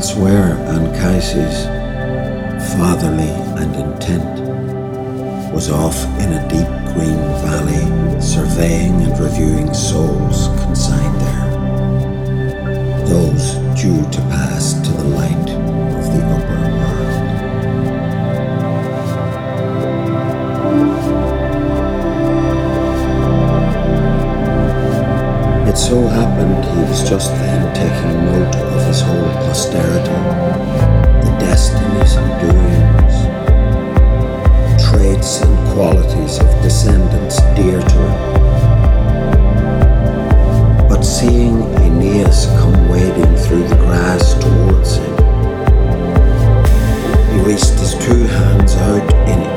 elsewhere, Anchises, fatherly and intent, was off in a deep green valley, surveying and reviewing souls consigned there, those due to pass to the light of the upper world. It so happened he was just then taking note his whole posterity, the destinies and doings, traits and qualities of descendants dear to him. But seeing Aeneas come wading through the grass towards him, he reached his two hands out in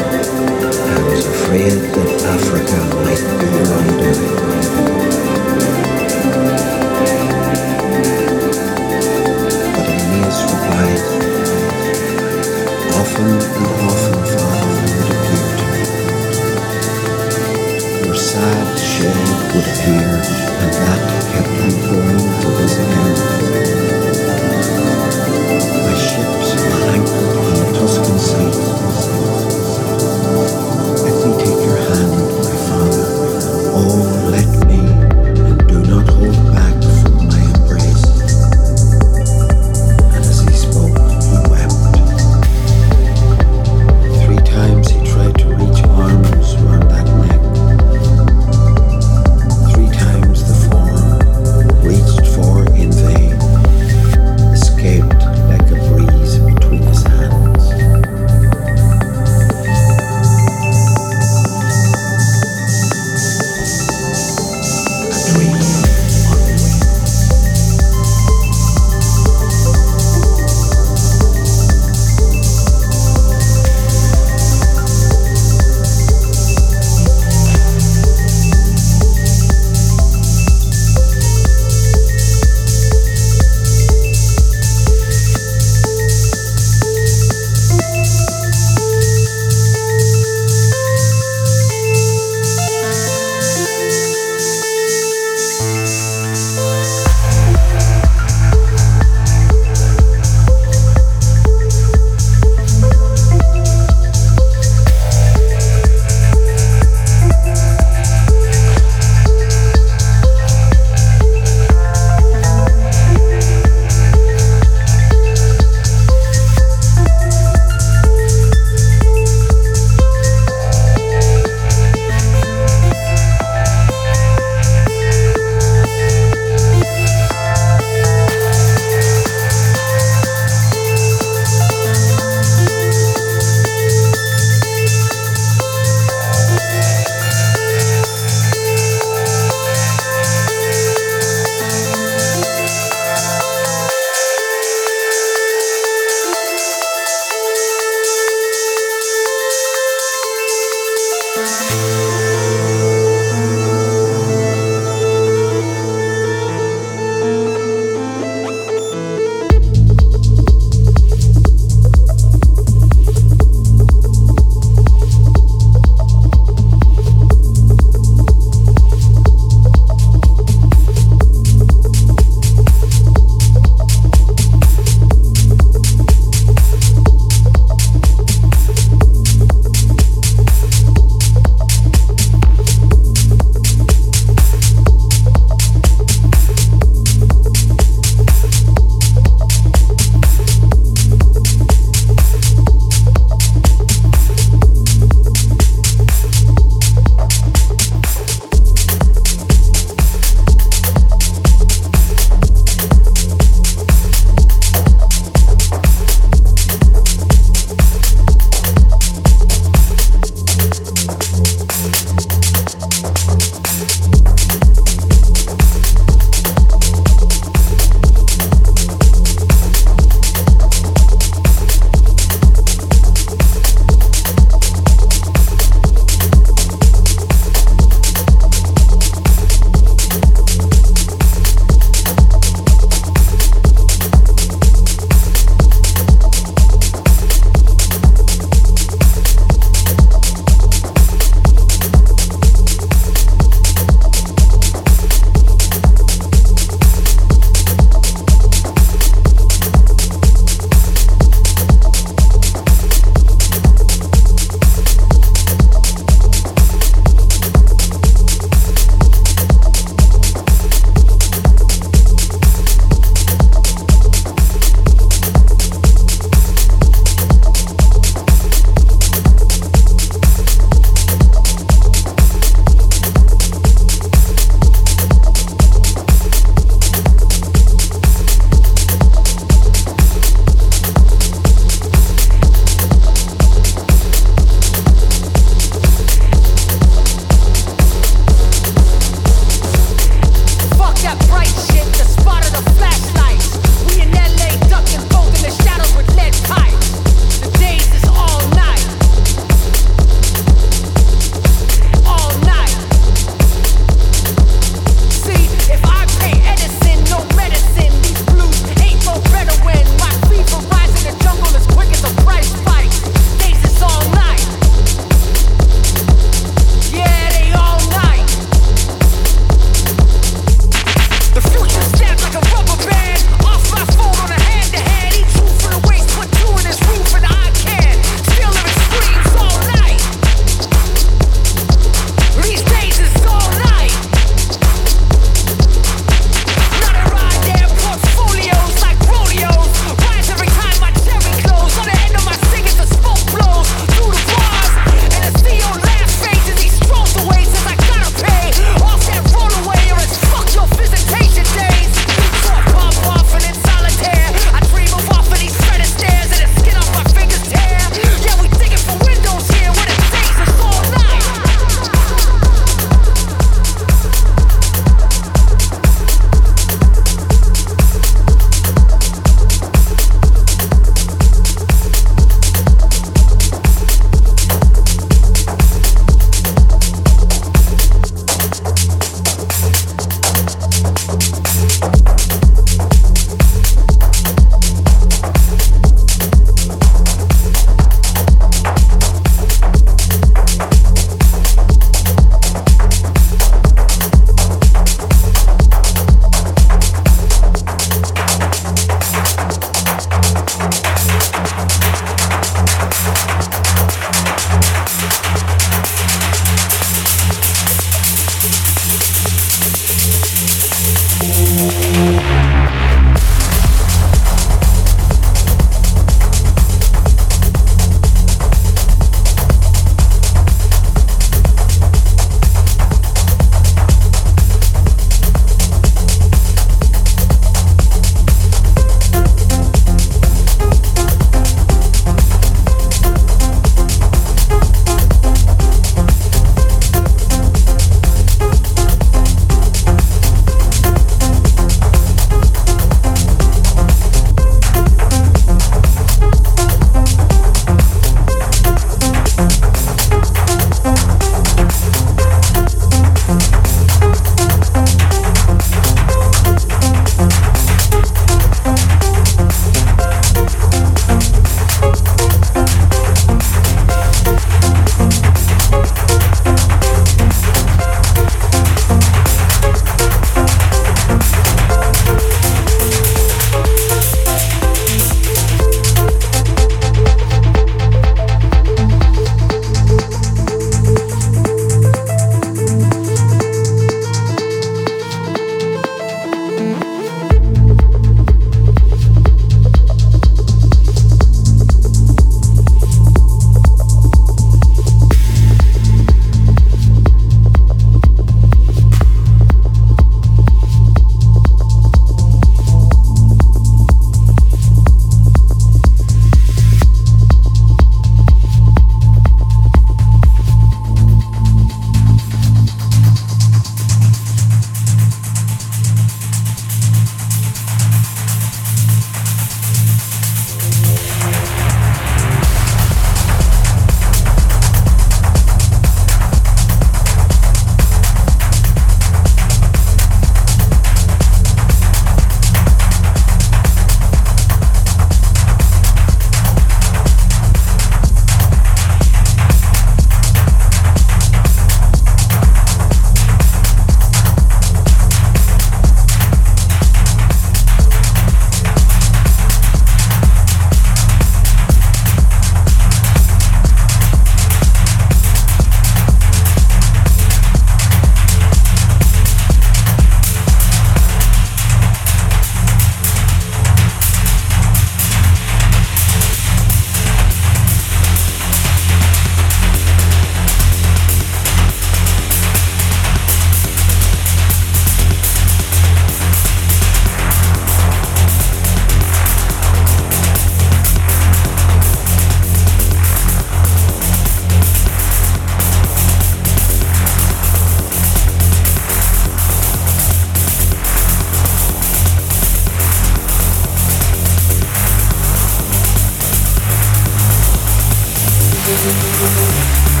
Thank you.